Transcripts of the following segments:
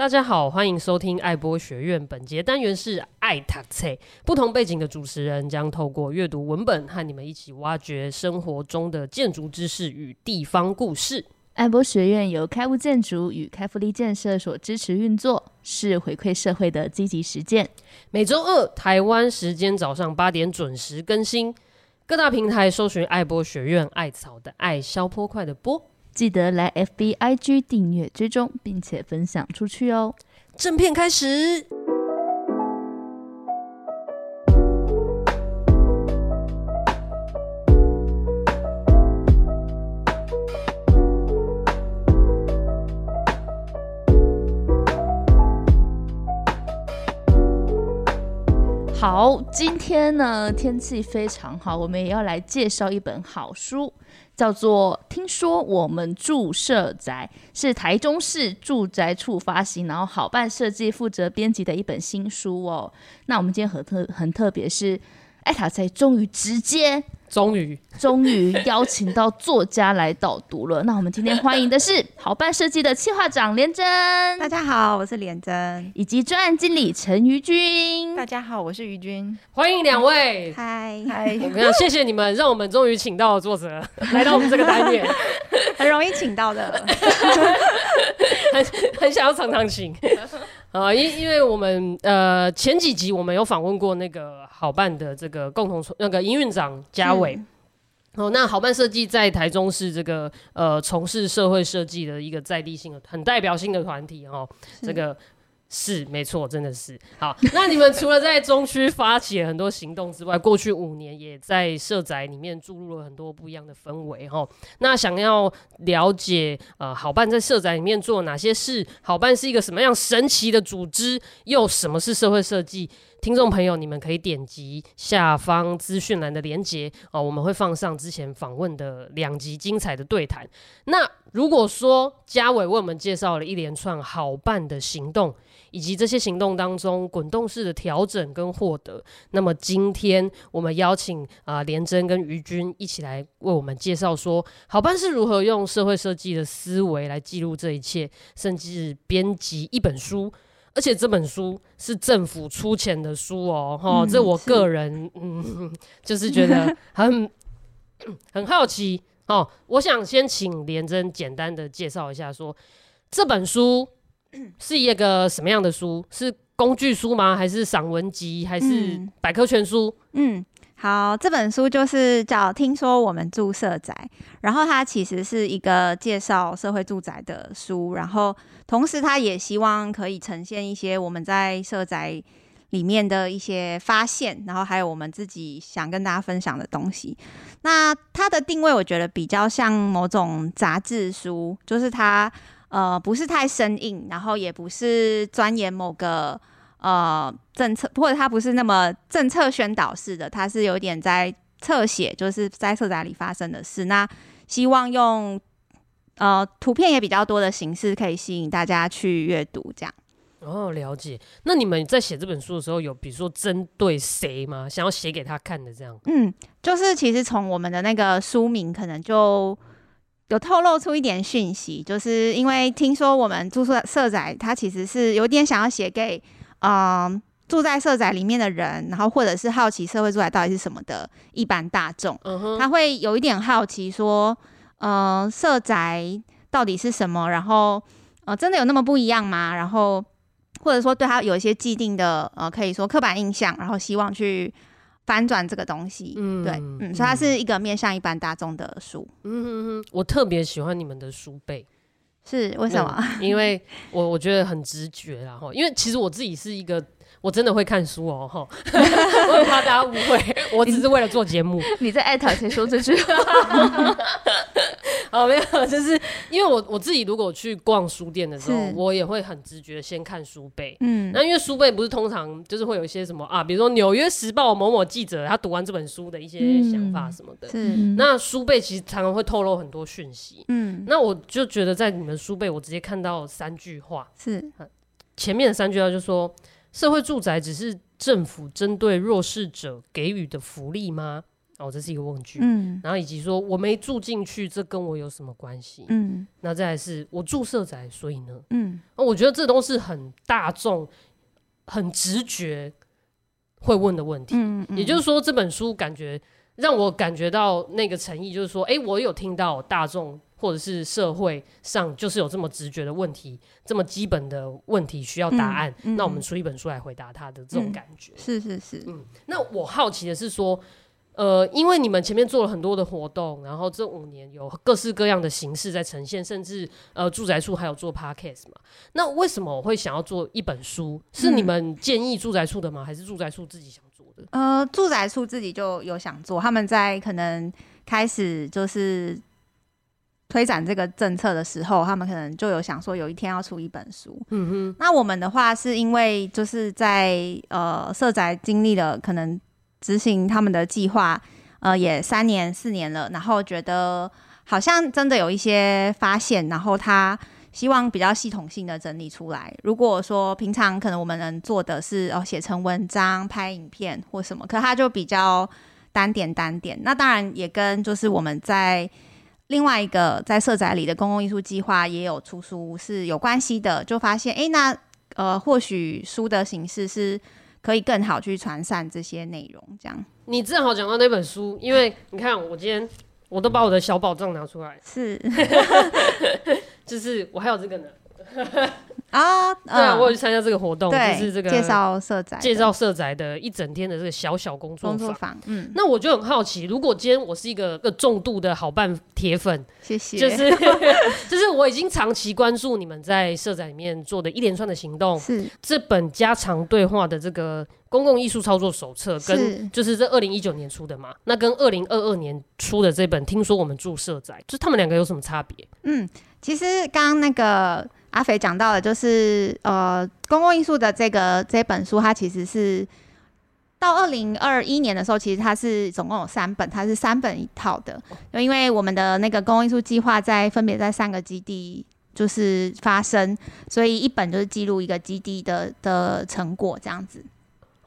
大家好，欢迎收听爱播学院。本节单元是爱读册，不同背景的主持人将透过阅读文本，和你们一起挖掘生活中的建筑知识与地方故事。爱播学院由开物建筑与开福利建设所支持运作，是回馈社会的积极实践。每周二台湾时间早上八点准时更新，各大平台搜寻爱播学院，艾草的艾，消波块的波。记得来 FBIG 订阅追踪，并且分享出去哦。正片开始。好，今天呢，天气非常好，我们也要来介绍一本好书。叫做听说我们住社宅，是台中市住宅处发行，然后好办设计负责编辑的一本新书哦。那我们今天很特很特别，是艾塔才终于直接。终于，终于邀请到作家来导读了。那我们今天欢迎的是好办设计的企划长连真。大家好，我是连真，以及专案经理陈于君。大家好，我是于君。欢迎两位。嗨嗨，我们要谢谢你们，让我们终于请到了作者 来到我们这个单元，很容易请到的，很很想要常常请。啊，因因为我们呃前几集我们有访问过那个好办的这个共同那个营运长嘉伟，哦，那好办设计在台中是这个呃从事社会设计的一个在地性的很代表性的团体哦，这个。是没错，真的是好。那你们除了在中区发起了很多行动之外，过去五年也在社宅里面注入了很多不一样的氛围哈。那想要了解呃好办在社宅里面做哪些事？好办是一个什么样神奇的组织？又什么是社会设计？听众朋友，你们可以点击下方资讯栏的连接哦，我们会放上之前访问的两集精彩的对谈。那如果说嘉伟为我们介绍了一连串好办的行动，以及这些行动当中滚动式的调整跟获得，那么今天我们邀请啊、呃、连珍跟于军一起来为我们介绍说，好办是如何用社会设计的思维来记录这一切，甚至编辑一本书。而且这本书是政府出钱的书哦，哈、嗯，这我个人嗯，就是觉得 很很好奇哦。我想先请连珍简单的介绍一下说，说这本书 是一个什么样的书？是工具书吗？还是散文集？还是百科全书？嗯。嗯好，这本书就是叫《听说我们住社宅》，然后它其实是一个介绍社会住宅的书，然后同时它也希望可以呈现一些我们在社宅里面的一些发现，然后还有我们自己想跟大家分享的东西。那它的定位我觉得比较像某种杂志书，就是它呃不是太生硬，然后也不是钻研某个。呃，政策或者它不是那么政策宣导式的，它是有点在侧写，就是在社宅里发生的事。那希望用呃图片也比较多的形式，可以吸引大家去阅读。这样哦，了解。那你们在写这本书的时候，有比如说针对谁吗？想要写给他看的这样？嗯，就是其实从我们的那个书名，可能就有透露出一点讯息，就是因为听说我们住社社宅，他其实是有点想要写给。嗯，住在社宅里面的人，然后或者是好奇社会住宅到底是什么的一般大众，他会有一点好奇说，嗯，社宅到底是什么？然后，呃，真的有那么不一样吗？然后，或者说对他有一些既定的，呃，可以说刻板印象，然后希望去翻转这个东西，嗯，对，嗯，所以它是一个面向一般大众的书。嗯我特别喜欢你们的书背。是为什么？嗯、因为我我觉得很直觉然后，因为其实我自己是一个我真的会看书哦哈，我很怕大家误会，我只是为了做节目。你在艾特谁说这句话？哦，没有，就是因为我我自己如果去逛书店的时候，我也会很直觉先看书背。嗯，那因为书背不是通常就是会有一些什么啊，比如说《纽约时报》某某记者他读完这本书的一些想法什么的。是，那书背其实常常会透露很多讯息。嗯，那我就觉得在你们书背，我直接看到三句话。是，前面的三句话就说：社会住宅只是政府针对弱势者给予的福利吗？哦，这是一个问句。嗯，然后以及说我没住进去，这跟我有什么关系？嗯，那再来是我住社宅，所以呢？嗯，我觉得这都是很大众、很直觉会问的问题。嗯，嗯，也就是说，这本书感觉让我感觉到那个诚意，就是说，哎，我有听到大众或者是社会上就是有这么直觉的问题，这么基本的问题需要答案，嗯嗯、那我们出一本书来回答他的这种感觉。嗯、是是是，嗯，那我好奇的是说。呃，因为你们前面做了很多的活动，然后这五年有各式各样的形式在呈现，甚至呃住宅处还有做 podcast 嘛。那为什么我会想要做一本书？是你们建议住宅处的吗？还是住宅处自己想做的？呃，住宅处自己就有想做，他们在可能开始就是推展这个政策的时候，他们可能就有想说有一天要出一本书。嗯哼。那我们的话是因为就是在呃社宅经历了可能。执行他们的计划，呃，也三年四年了，然后觉得好像真的有一些发现，然后他希望比较系统性的整理出来。如果说平常可能我们能做的是哦，写成文章、拍影片或什么，可他就比较单点单点。那当然也跟就是我们在另外一个在社宅里的公共艺术计划也有出书是有关系的，就发现哎，那呃，或许书的形式是。可以更好去传散这些内容，这样。你正好讲到那本书，因为你看，我今天我都把我的小宝藏拿出来，是，就是我还有这个呢。啊，对啊，我有去参加这个活动，就是这个介绍社宅，介绍社宅的一整天的这个小小工作坊。嗯，那我就很好奇，如果今天我是一个个重度的好伴铁粉，谢谢，就是 就是我已经长期关注你们在社宅里面做的一连串的行动，是这本家常对话的这个公共艺术操作手册，跟就是这二零一九年出的嘛，那跟二零二二年出的这本，听说我们住社宅，就他们两个有什么差别？嗯，其实刚刚那个。阿肥讲到的，就是呃，公共艺术的这个这本书，它其实是到二零二一年的时候，其实它是总共有三本，它是三本一套的。就因为我们的那个公共艺术计划在分别在三个基地就是发生，所以一本就是记录一个基地的的成果这样子。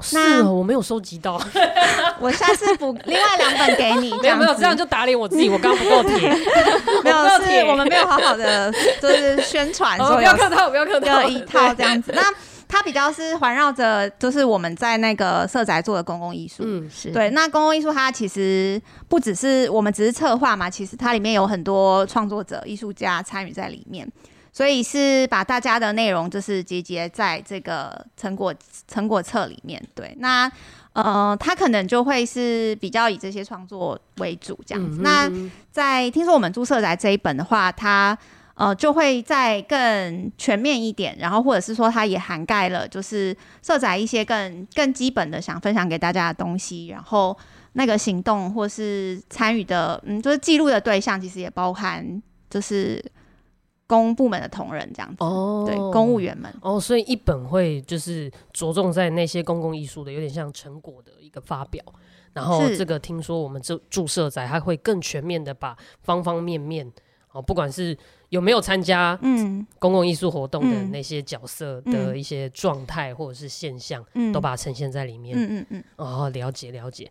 是哦，我没有收集到，我下次补另外两本给你。没有没有，这样就打脸我自己，我刚刚不够铁，没有是我们没有好好的就是宣传，哦，不要客套，不要客套，一套这样子。那它比较是环绕着，就是我们在那个社宅做的公共艺术，嗯，是对。那公共艺术它其实不只是我们只是策划嘛，其实它里面有很多创作者、艺术家参与在里面。所以是把大家的内容就是集结在这个成果成果册里面，对，那呃，他可能就会是比较以这些创作为主这样子。嗯、那在听说我们住社宅这一本的话，它呃就会再更全面一点，然后或者是说它也涵盖了就是社宅一些更更基本的想分享给大家的东西，然后那个行动或是参与的，嗯，就是记录的对象其实也包含就是。公部门的同仁这样子哦，对，公务员们哦，所以一本会就是着重在那些公共艺术的，有点像成果的一个发表。然后这个听说我们这注社仔他会更全面的把方方面面哦，不管是有没有参加嗯公共艺术活动的那些角色的一些状态或者是现象，嗯、都把它呈现在里面。嗯嗯嗯，哦，了解了解。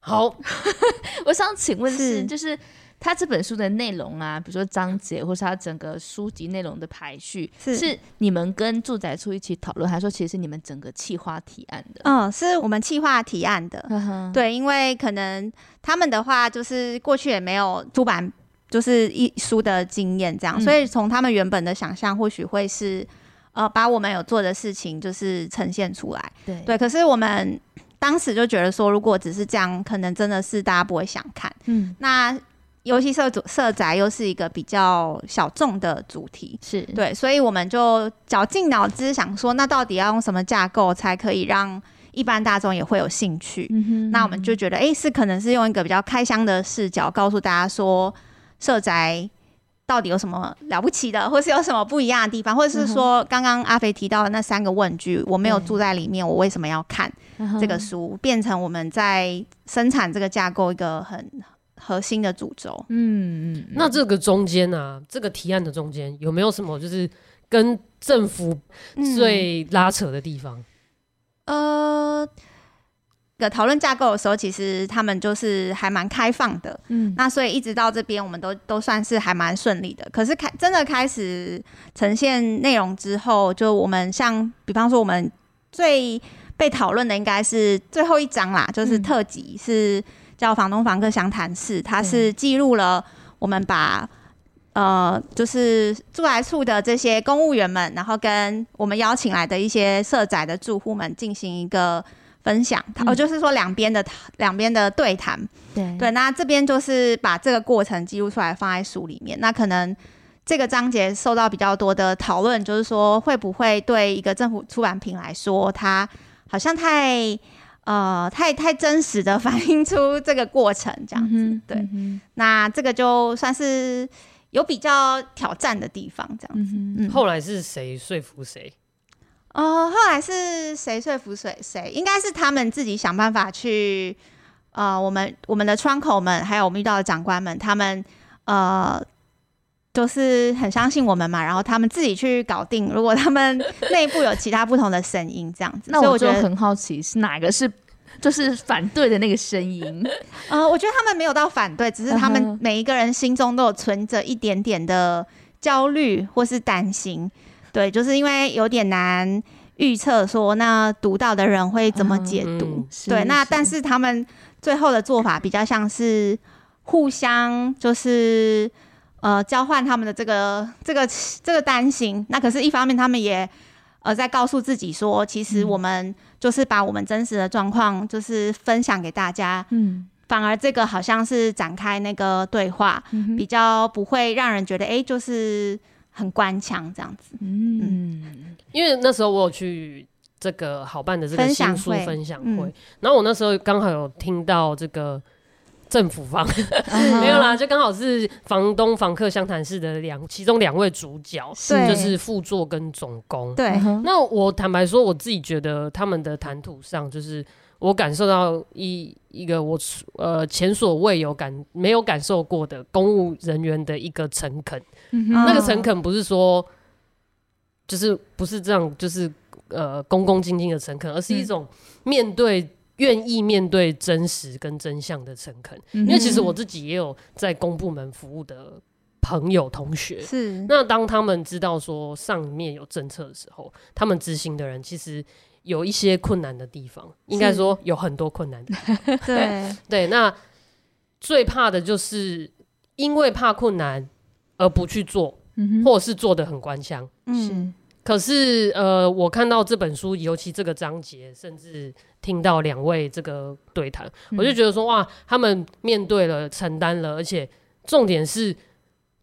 好，我想请问是就是。他这本书的内容啊，比如说章节，或是他整个书籍内容的排序，是，是你们跟住宅处一起讨论，还是说其实是你们整个企划提案的？嗯，是我们企划提案的。呵呵对，因为可能他们的话，就是过去也没有出版就是一书的经验，这样，嗯、所以从他们原本的想象，或许会是呃，把我们有做的事情就是呈现出来。对对，可是我们当时就觉得说，如果只是这样，可能真的是大家不会想看。嗯，那。尤其社主社宅又是一个比较小众的主题，是对，所以我们就绞尽脑汁想说，那到底要用什么架构才可以让一般大众也会有兴趣？嗯哼，那我们就觉得，哎、欸，是可能是用一个比较开箱的视角，告诉大家说，社宅到底有什么了不起的，或是有什么不一样的地方，或者是说，刚刚阿肥提到的那三个问句，我没有住在里面，我为什么要看这个书？变成我们在生产这个架构一个很。核心的主轴，嗯嗯，那这个中间啊，这个提案的中间有没有什么就是跟政府最拉扯的地方？嗯、呃，个讨论架构的时候，其实他们就是还蛮开放的，嗯，那所以一直到这边，我们都都算是还蛮顺利的。可是开真的开始呈现内容之后，就我们像比方说，我们最被讨论的应该是最后一章啦，就是特辑，是叫房东房客详谈室，它是记录了我们把。呃，就是住宅处的这些公务员们，然后跟我们邀请来的一些社宅的住户们进行一个分享，哦、嗯，就是说两边的两边的对谈，对对，那这边就是把这个过程记录出来放在书里面。那可能这个章节受到比较多的讨论，就是说会不会对一个政府出版品来说，它好像太呃太太真实的 反映出这个过程这样子，嗯、对、嗯，那这个就算是。有比较挑战的地方，这样子。嗯，后来是谁说服谁？呃，后来是谁说服谁？谁应该是他们自己想办法去。呃，我们我们的窗口们，还有我们遇到的长官们，他们呃，都是很相信我们嘛。然后他们自己去搞定。如果他们内部有其他不同的声音，这样子，那我就很好奇是哪个是。就是反对的那个声音，呃，我觉得他们没有到反对，只是他们每一个人心中都有存着一点点的焦虑或是担心，对，就是因为有点难预测说那读到的人会怎么解读，嗯、对，那但是他们最后的做法比较像是互相就是呃交换他们的这个这个这个担心，那可是一方面他们也。呃在告诉自己说，其实我们就是把我们真实的状况，就是分享给大家。嗯，反而这个好像是展开那个对话，嗯、比较不会让人觉得，哎、欸，就是很官腔这样子。嗯，嗯，因为那时候我有去这个好办的这个新书分享会，嗯、然后我那时候刚好有听到这个。政府方没有啦，就刚好是房东房客相谈室的两其中两位主角，就是副座跟总工。对，那我坦白说，我自己觉得他们的谈吐上，就是我感受到一一个我呃前所未有感没有感受过的公务人员的一个诚恳。那个诚恳不是说就是不是这样，就是呃恭恭敬敬的诚恳，而是一种面对。愿意面对真实跟真相的诚恳，因为其实我自己也有在公部门服务的朋友同学，是。那当他们知道说上面有政策的时候，他们执行的人其实有一些困难的地方，应该说有很多困难。的地方。对。对，那最怕的就是因为怕困难而不去做，或者是做得很官腔。嗯。可是，呃，我看到这本书，尤其这个章节，甚至听到两位这个对谈，嗯，我就觉得说，哇，他们面对了，承担了，而且重点是，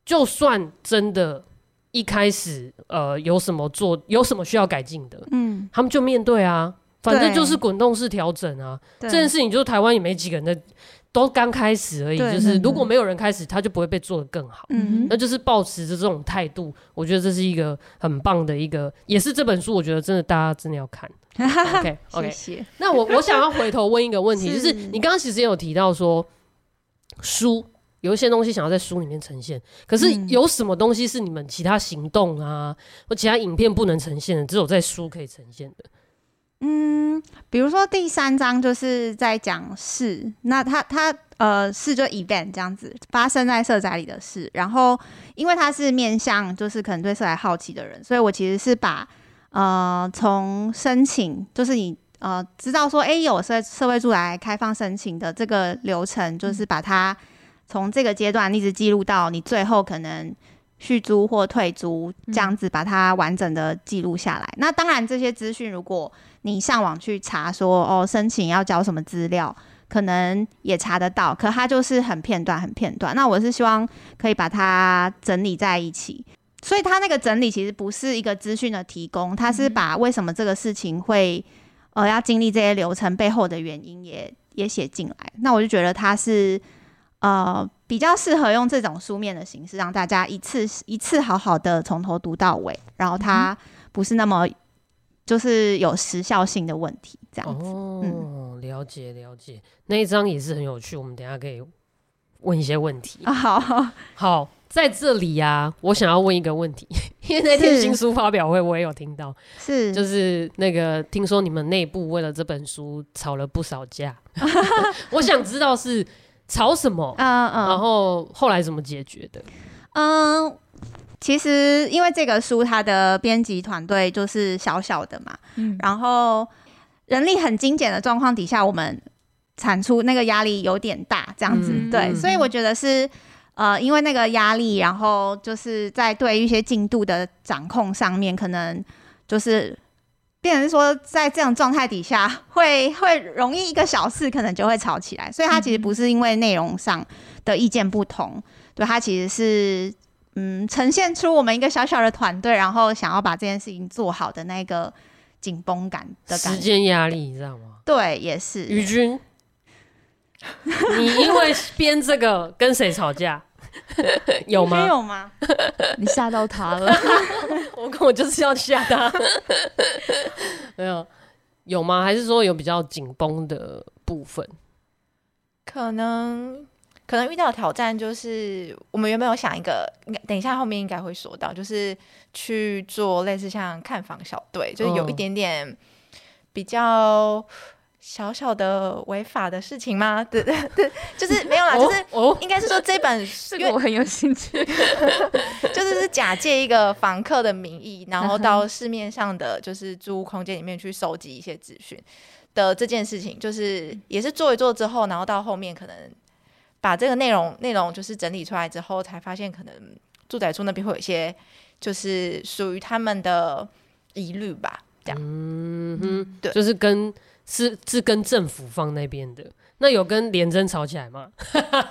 就算真的，一开始，呃，有什么做，有什么需要改进的，嗯，他们就面对啊，反正就是滚动式调整啊，这件事情就是台湾也没几个人的。都刚开始而已，就是如果没有人开始，他就不会被做得更好。嗯，那就是保持着这种态度，我觉得这是一个很棒的一个，也是这本书，我觉得真的大家真的要看。OK OK，谢谢。那我我想要回头问一个问题，就是你刚刚其实也有提到说，书有一些东西想要在书里面呈现，可是有什么东西是你们其他行动啊或其他影片不能呈现的，只有在书可以呈现的？嗯，比如说第三章就是在讲事，那他他呃事就 event 这样子发生在社宅里的事，然后因为他是面向就是可能对社宅好奇的人，所以我其实是把呃从申请就是你呃知道说哎、有社社会住宅开放申请的这个流程，就是把它从这个阶段一直记录到你最后可能续租或退租这样子，把它完整的记录下来。那当然这些资讯如果你上网去查说哦，申请要交什么资料，可能也查得到，可它就是很片段，很片段。那我是希望可以把它整理在一起，所以它那个整理其实不是一个资讯的提供，它是把为什么这个事情会呃要经历这些流程背后的原因也也写进来。那我就觉得它是呃比较适合用这种书面的形式，让大家一次一次好好的从头读到尾，然后它不是那么。就是有时效性的问题，这样子。哦，了解了解。那一章也是很有趣，我们等下可以问一些问题。啊，好，好，在这里呀、啊，我想要问一个问题，因为那天新书发表会我也有听到，是就是那个听说你们内部为了这本书吵了不少架，我想知道是吵什么，嗯嗯，然后后来怎么解决的？嗯。其实，因为这个书它的编辑团队就是小小的嘛，嗯，然后人力很精简的状况底下，我们产出那个压力有点大，这样子，嗯、对，嗯、所以我觉得是呃，因为那个压力，然后就是在对一些进度的掌控上面，可能就是变成说，在这种状态底下 会，会会容易一个小事可能就会吵起来，所以它其实不是因为内容上的意见不同，对，它其实是。嗯，呈现出我们一个小小的团队，然后想要把这件事情做好的那个紧绷感的感觉，时间压力，你知道吗？对，也是。于君，你因为编这个跟谁吵架？有吗？有吗？你吓到他了。我跟我就是要吓他。没有，有吗？还是说有比较紧绷的部分？可能。可能遇到挑战就是，我们原本有想一个，等一下后面应该会说到，就是去做类似像看房小队，就是有一点点比较小小的违法的事情吗？对 对对，就是没有啦，就是应该是说这本书，因为我很有兴趣，就是是假借一个房客的名义，然后到市面上的就是租屋空间里面去收集一些资讯的这件事情，就是也是做一做之后，然后到后面可能。把这个内容内容就是整理出来之后，才发现可能住宅处那边会有一些就是属于他们的疑虑吧，这样。嗯哼，对，就是跟是是跟政府放那边的，那有跟联征吵起来吗？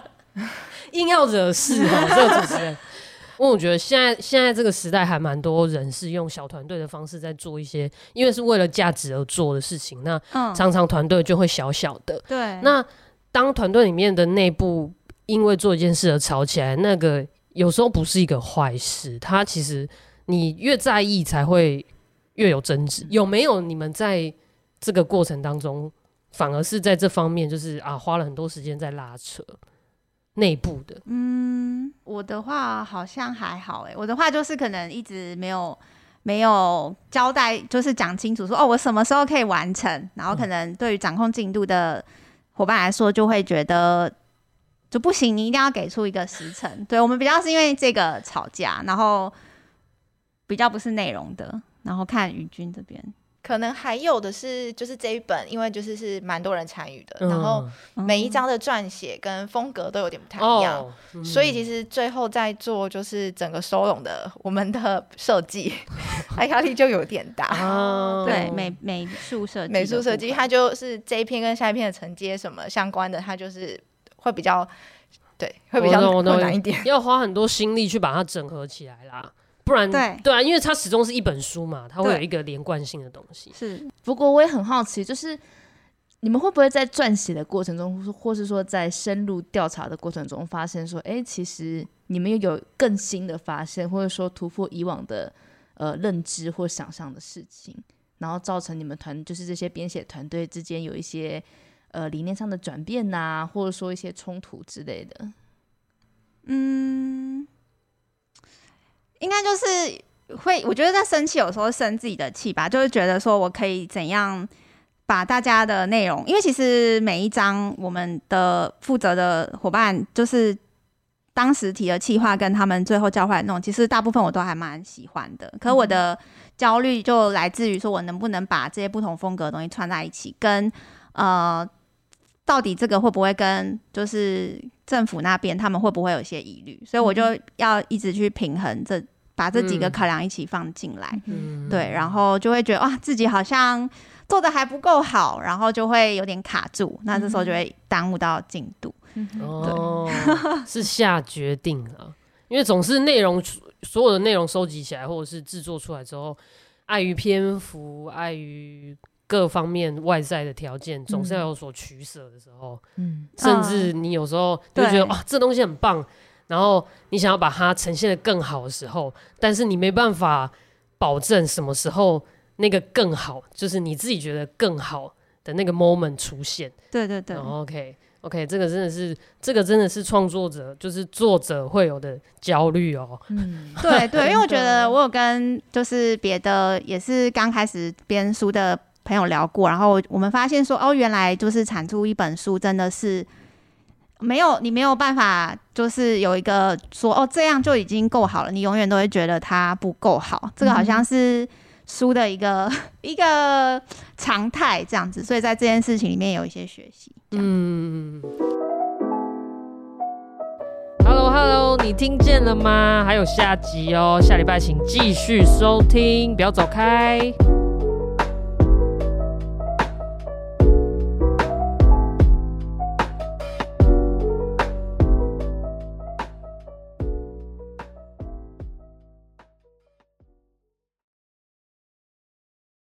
硬要惹事哈，这个主持人。因为我觉得现在现在这个时代还蛮多人是用小团队的方式在做一些，因为是为了价值而做的事情。那常常团队就会小小的，嗯、对，那。当团队里面的内部因为做一件事而吵起来，那个有时候不是一个坏事。它其实你越在意，才会越有争执。有没有你们在这个过程当中，反而是在这方面就是啊，花了很多时间在拉扯内部的？嗯，我的话好像还好诶，我的话就是可能一直没有没有交代，就是讲清楚说哦，我什么时候可以完成，然后可能对于掌控进度的。伙伴来说，就会觉得就不行，你一定要给出一个时程。对，我们比较是因为这个吵架，然后比较不是内容的，然后看于君这边。可能还有的是，就是这一本，因为就是是蛮多人参与的，嗯、然后每一章的撰写跟风格都有点不太一样，哦嗯、所以其实最后在做就是整个收拢的我们的设计，压力就有点大。哦、对，美美术设计，美术设计，它就是这一篇跟下一篇的承接什么相关的，它就是会比较对，会比较困难一点，要花很多心力去把它整合起来啦。不然对对啊，因为它始终是一本书嘛，它会有一个连贯性的东西。是，不过我也很好奇，就是你们会不会在撰写的过程中，或是说在深入调查的过程中，发现说，哎、欸，其实你们又有更新的发现，或者说突破以往的呃认知或想象的事情，然后造成你们团就是这些编写团队之间有一些呃理念上的转变呐、啊，或者说一些冲突之类的。嗯。应该就是会，我觉得在生气有时候生自己的气吧，就是觉得说我可以怎样把大家的内容，因为其实每一章我们的负责的伙伴，就是当时提的企划跟他们最后交换的内容，其实大部分我都还蛮喜欢的。可我的焦虑就来自于说我能不能把这些不同风格的东西串在一起，跟呃，到底这个会不会跟就是政府那边他们会不会有些疑虑？所以我就要一直去平衡这。把这几个考量一起放进来，嗯、对，然后就会觉得哇，自己好像做的还不够好，然后就会有点卡住，那这时候就会耽误到进度。嗯、对。哦，是下决定了，因为总是内容所有的内容收集起来，或者是制作出来之后，碍于篇幅，碍于各方面外在的条件，总是要有所取舍的时候，嗯，甚至你有时候就觉得哇，这东西很棒。然后你想要把它呈现的更好的时候，但是你没办法保证什么时候那个更好，就是你自己觉得更好的那个 moment 出现。对对对。OK，OK，这个真的是，这个真的是创作者，就是作者会有的焦虑哦。嗯，对对，因为我觉得我有跟就是别的也是刚开始编书的朋友聊过，然后我们发现说，哦，原来就是产出一本书真的是没有你没有办法，就是有一个说哦这样就已经够好了，你永远都会觉得它不够好。这个好像是书的一个、一个常态这样子，所以在这件事情里面有一些学习。嗯，Hello Hello，你听见了吗？还有下集哦，下礼拜请继续收听，不要走开。